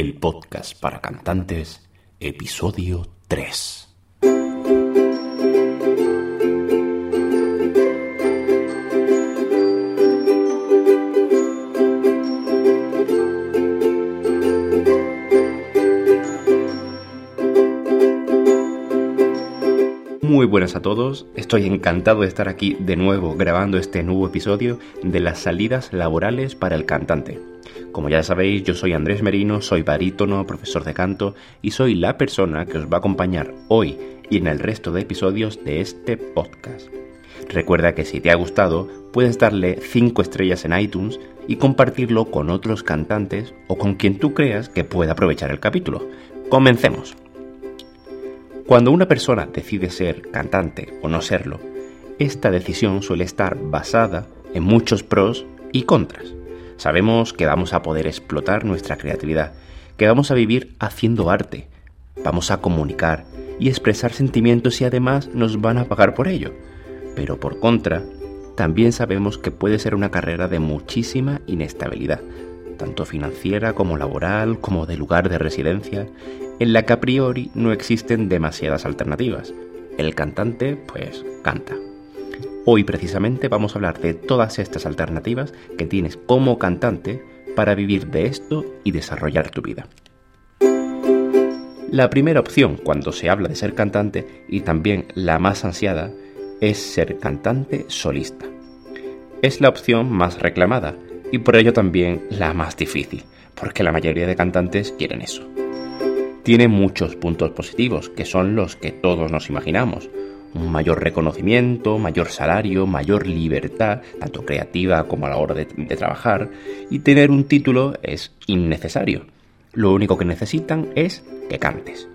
el podcast para cantantes, episodio 3. Muy buenas a todos, estoy encantado de estar aquí de nuevo grabando este nuevo episodio de las salidas laborales para el cantante. Como ya sabéis, yo soy Andrés Merino, soy barítono, profesor de canto y soy la persona que os va a acompañar hoy y en el resto de episodios de este podcast. Recuerda que si te ha gustado, puedes darle 5 estrellas en iTunes y compartirlo con otros cantantes o con quien tú creas que pueda aprovechar el capítulo. Comencemos. Cuando una persona decide ser cantante o no serlo, esta decisión suele estar basada en muchos pros y contras. Sabemos que vamos a poder explotar nuestra creatividad, que vamos a vivir haciendo arte, vamos a comunicar y expresar sentimientos y además nos van a pagar por ello. Pero por contra, también sabemos que puede ser una carrera de muchísima inestabilidad, tanto financiera como laboral, como de lugar de residencia, en la que a priori no existen demasiadas alternativas. El cantante, pues, canta. Hoy precisamente vamos a hablar de todas estas alternativas que tienes como cantante para vivir de esto y desarrollar tu vida. La primera opción cuando se habla de ser cantante y también la más ansiada es ser cantante solista. Es la opción más reclamada y por ello también la más difícil, porque la mayoría de cantantes quieren eso tiene muchos puntos positivos, que son los que todos nos imaginamos. Un mayor reconocimiento, mayor salario, mayor libertad, tanto creativa como a la hora de, trabajar, y tener un título es innecesario. Lo único que necesitan es que cantes.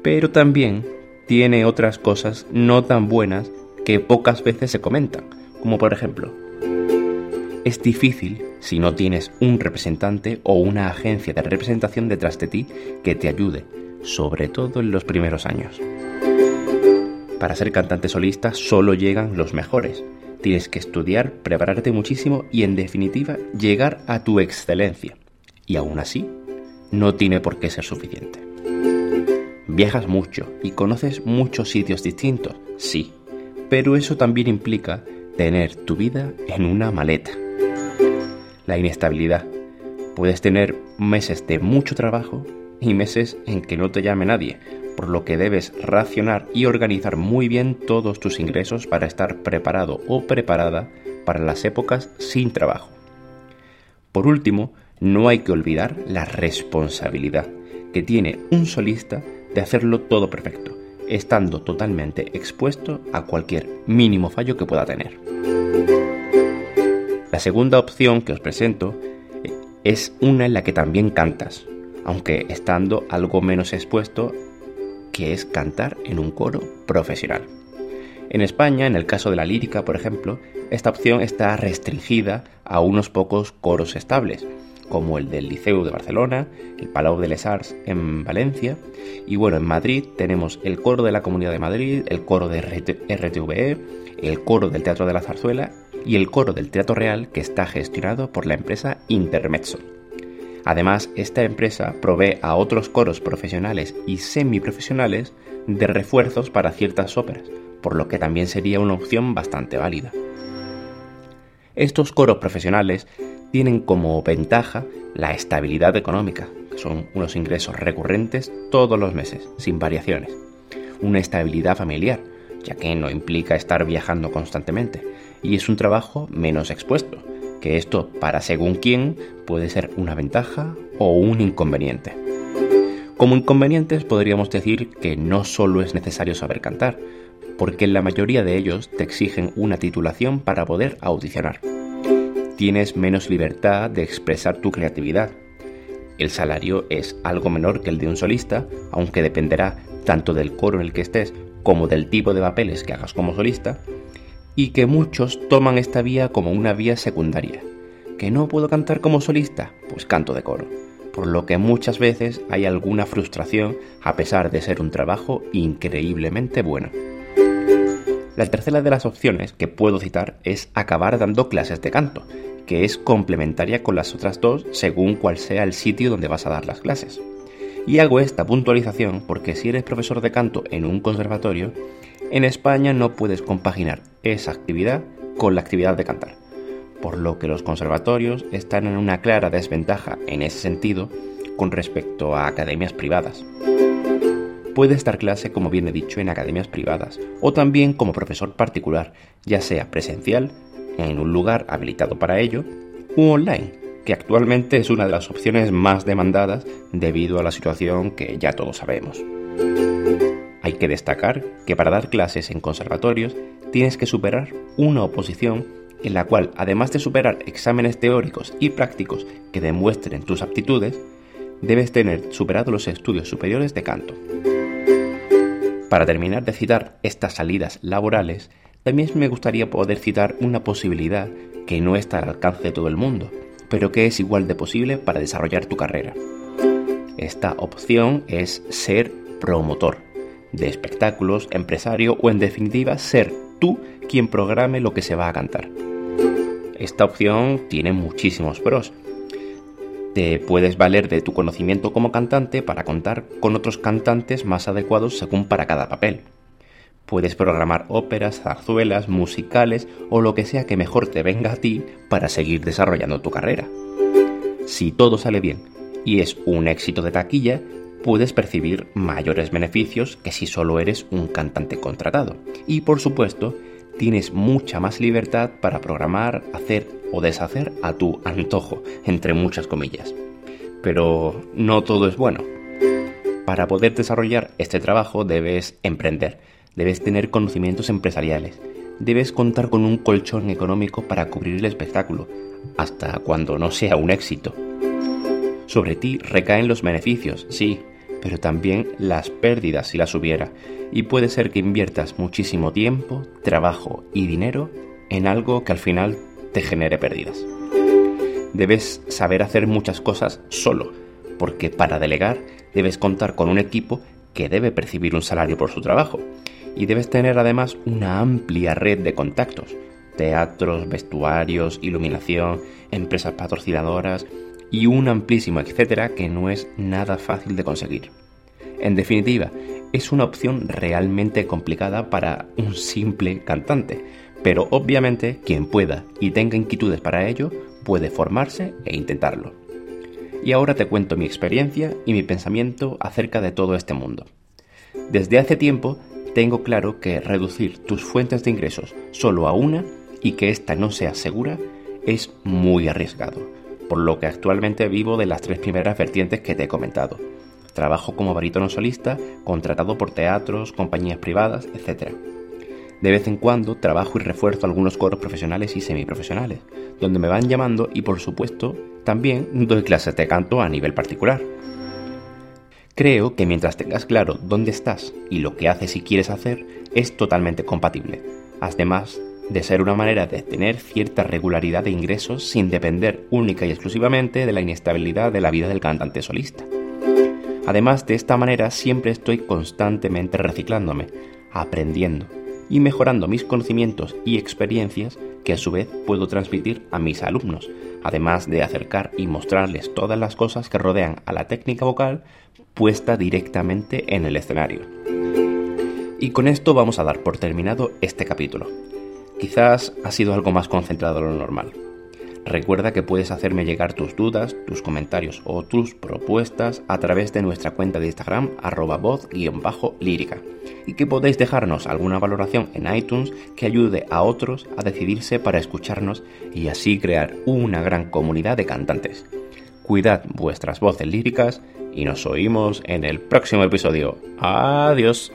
Pero también tiene otras cosas no tan buenas que pocas veces se comentan, como por ejemplo, es difícil si no tienes un representante o una agencia de representación detrás de ti que te ayude, sobre todo en los primeros años. Para ser cantante solista solo llegan los mejores. Tienes que estudiar, prepararte muchísimo y en definitiva llegar a tu excelencia. Y aún así, no tiene por qué ser suficiente. Viajas mucho y conoces muchos sitios distintos, sí, pero eso también implica tener tu vida en una maleta la inestabilidad. Puedes tener meses de mucho trabajo y meses en que no te llame nadie, por lo que debes racionar y organizar muy bien todos tus ingresos para estar preparado o preparada para las épocas sin trabajo. Por último, no hay que olvidar la responsabilidad que tiene un solista de hacerlo todo perfecto, estando totalmente expuesto a cualquier mínimo fallo que pueda tener. La segunda opción que os presento eh, es una en la que también cantas, aunque estando algo menos expuesto, que es cantar en un coro profesional. En España, en el caso de la lírica, por ejemplo, esta opción está restringida a unos pocos coros estables, como el del Liceu de Barcelona, el Palau de les Arts en Valencia, y bueno, en Madrid tenemos el coro de la Comunidad de Madrid, el coro de RTVE, el coro del Teatro de la Zarzuela y el coro del Teatro Real que está gestionado por la empresa Intermezzo. Además, esta empresa provee a otros coros profesionales y semiprofesionales de refuerzos para ciertas óperas, por lo que también sería una opción bastante válida. Estos coros profesionales tienen como ventaja la estabilidad económica, que son unos ingresos recurrentes todos los meses, sin variaciones. Una estabilidad familiar, ya que no implica estar viajando constantemente, y es un trabajo menos expuesto, que esto para según quién puede ser una ventaja o un inconveniente. Como inconvenientes podríamos decir que no solo es necesario saber cantar, porque la mayoría de ellos te exigen una titulación para poder audicionar. Tienes menos libertad de expresar tu creatividad. El salario es algo menor que el de un solista, aunque dependerá tanto del coro en el que estés como del tipo de papeles que hagas como solista, y que muchos toman esta vía como una vía secundaria. ¿Que no puedo cantar como solista? Pues canto de coro, por lo que muchas veces hay alguna frustración a pesar de ser un trabajo increíblemente bueno. La tercera de las opciones que puedo citar es acabar dando clases de canto, que es complementaria con las otras dos según cuál sea el sitio donde vas a dar las clases. Y hago esta puntualización porque si eres profesor de canto en un conservatorio, en España no puedes compaginar esa actividad con la actividad de cantar, por lo que los conservatorios están en una clara desventaja en ese sentido con respecto a academias privadas. Puedes dar clase, como bien he dicho, en academias privadas o también como profesor particular, ya sea presencial en un lugar habilitado para ello u online, que actualmente es una de las opciones más demandadas debido a la situación que ya todos sabemos. Hay que destacar que para dar clases en conservatorios tienes que superar una oposición en la cual, además de superar exámenes teóricos y prácticos que demuestren tus aptitudes, debes tener superado los estudios superiores de canto. Para terminar de citar estas salidas laborales, también me gustaría poder citar una posibilidad que no está al alcance de todo el mundo, pero que es igual de posible para desarrollar tu carrera. Esta opción es ser promotor de espectáculos, empresario o en definitiva ser tú quien programe lo que se va a cantar. Esta opción tiene muchísimos pros. Te puedes valer de tu conocimiento como cantante para contar con otros cantantes más adecuados según para cada papel. Puedes programar óperas, zarzuelas, musicales o lo que sea que mejor te venga a ti para seguir desarrollando tu carrera. Si todo sale bien y es un éxito de taquilla, puedes percibir mayores beneficios que si solo eres un cantante contratado. Y por supuesto, tienes mucha más libertad para programar, hacer o deshacer a tu antojo, entre muchas comillas. Pero no todo es bueno. Para poder desarrollar este trabajo debes emprender, debes tener conocimientos empresariales, debes contar con un colchón económico para cubrir el espectáculo, hasta cuando no sea un éxito. Sobre ti recaen los beneficios, sí, pero también las pérdidas si las hubiera, y puede ser que inviertas muchísimo tiempo, trabajo y dinero en algo que al final te genere pérdidas. Debes saber hacer muchas cosas solo, porque para delegar debes contar con un equipo que debe percibir un salario por su trabajo, y debes tener además una amplia red de contactos, teatros, vestuarios, iluminación, empresas patrocinadoras y un amplísimo etcétera que no es nada fácil de conseguir. En definitiva, es una opción realmente complicada para un simple cantante, pero obviamente quien pueda y tenga inquietudes para ello puede formarse e intentarlo. Y ahora te cuento mi experiencia y mi pensamiento acerca de todo este mundo. Desde hace tiempo tengo claro que reducir tus fuentes de ingresos solo a una y que ésta no sea segura es muy arriesgado, por lo que actualmente vivo de las tres primeras vertientes que te he comentado. Trabajo como barítono solista, contratado por teatros, compañías privadas, etc. De vez en cuando trabajo y refuerzo algunos coros profesionales y semiprofesionales, donde me van llamando y por supuesto también doy clases de canto a nivel particular. Creo que mientras tengas claro dónde estás y lo que haces y quieres hacer, es totalmente compatible, además de ser una manera de tener cierta regularidad de ingresos sin depender única y exclusivamente de la inestabilidad de la vida del cantante solista. Además, de esta manera siempre estoy constantemente reciclándome, aprendiendo y mejorando mis conocimientos y experiencias que a su vez puedo transmitir a mis alumnos, además de acercar y mostrarles todas las cosas que rodean a la técnica vocal puesta directamente en el escenario. Y con esto vamos a dar por terminado este capítulo. Quizás ha sido algo más concentrado de lo normal. Recuerda que puedes hacerme llegar tus dudas, tus comentarios o tus propuestas a través de nuestra cuenta de Instagram arroba voz-lírica y que podéis dejarnos alguna valoración en iTunes que ayude a otros a decidirse para escucharnos y así crear una gran comunidad de cantantes. Cuidad vuestras voces líricas y nos oímos en el próximo episodio. Adiós.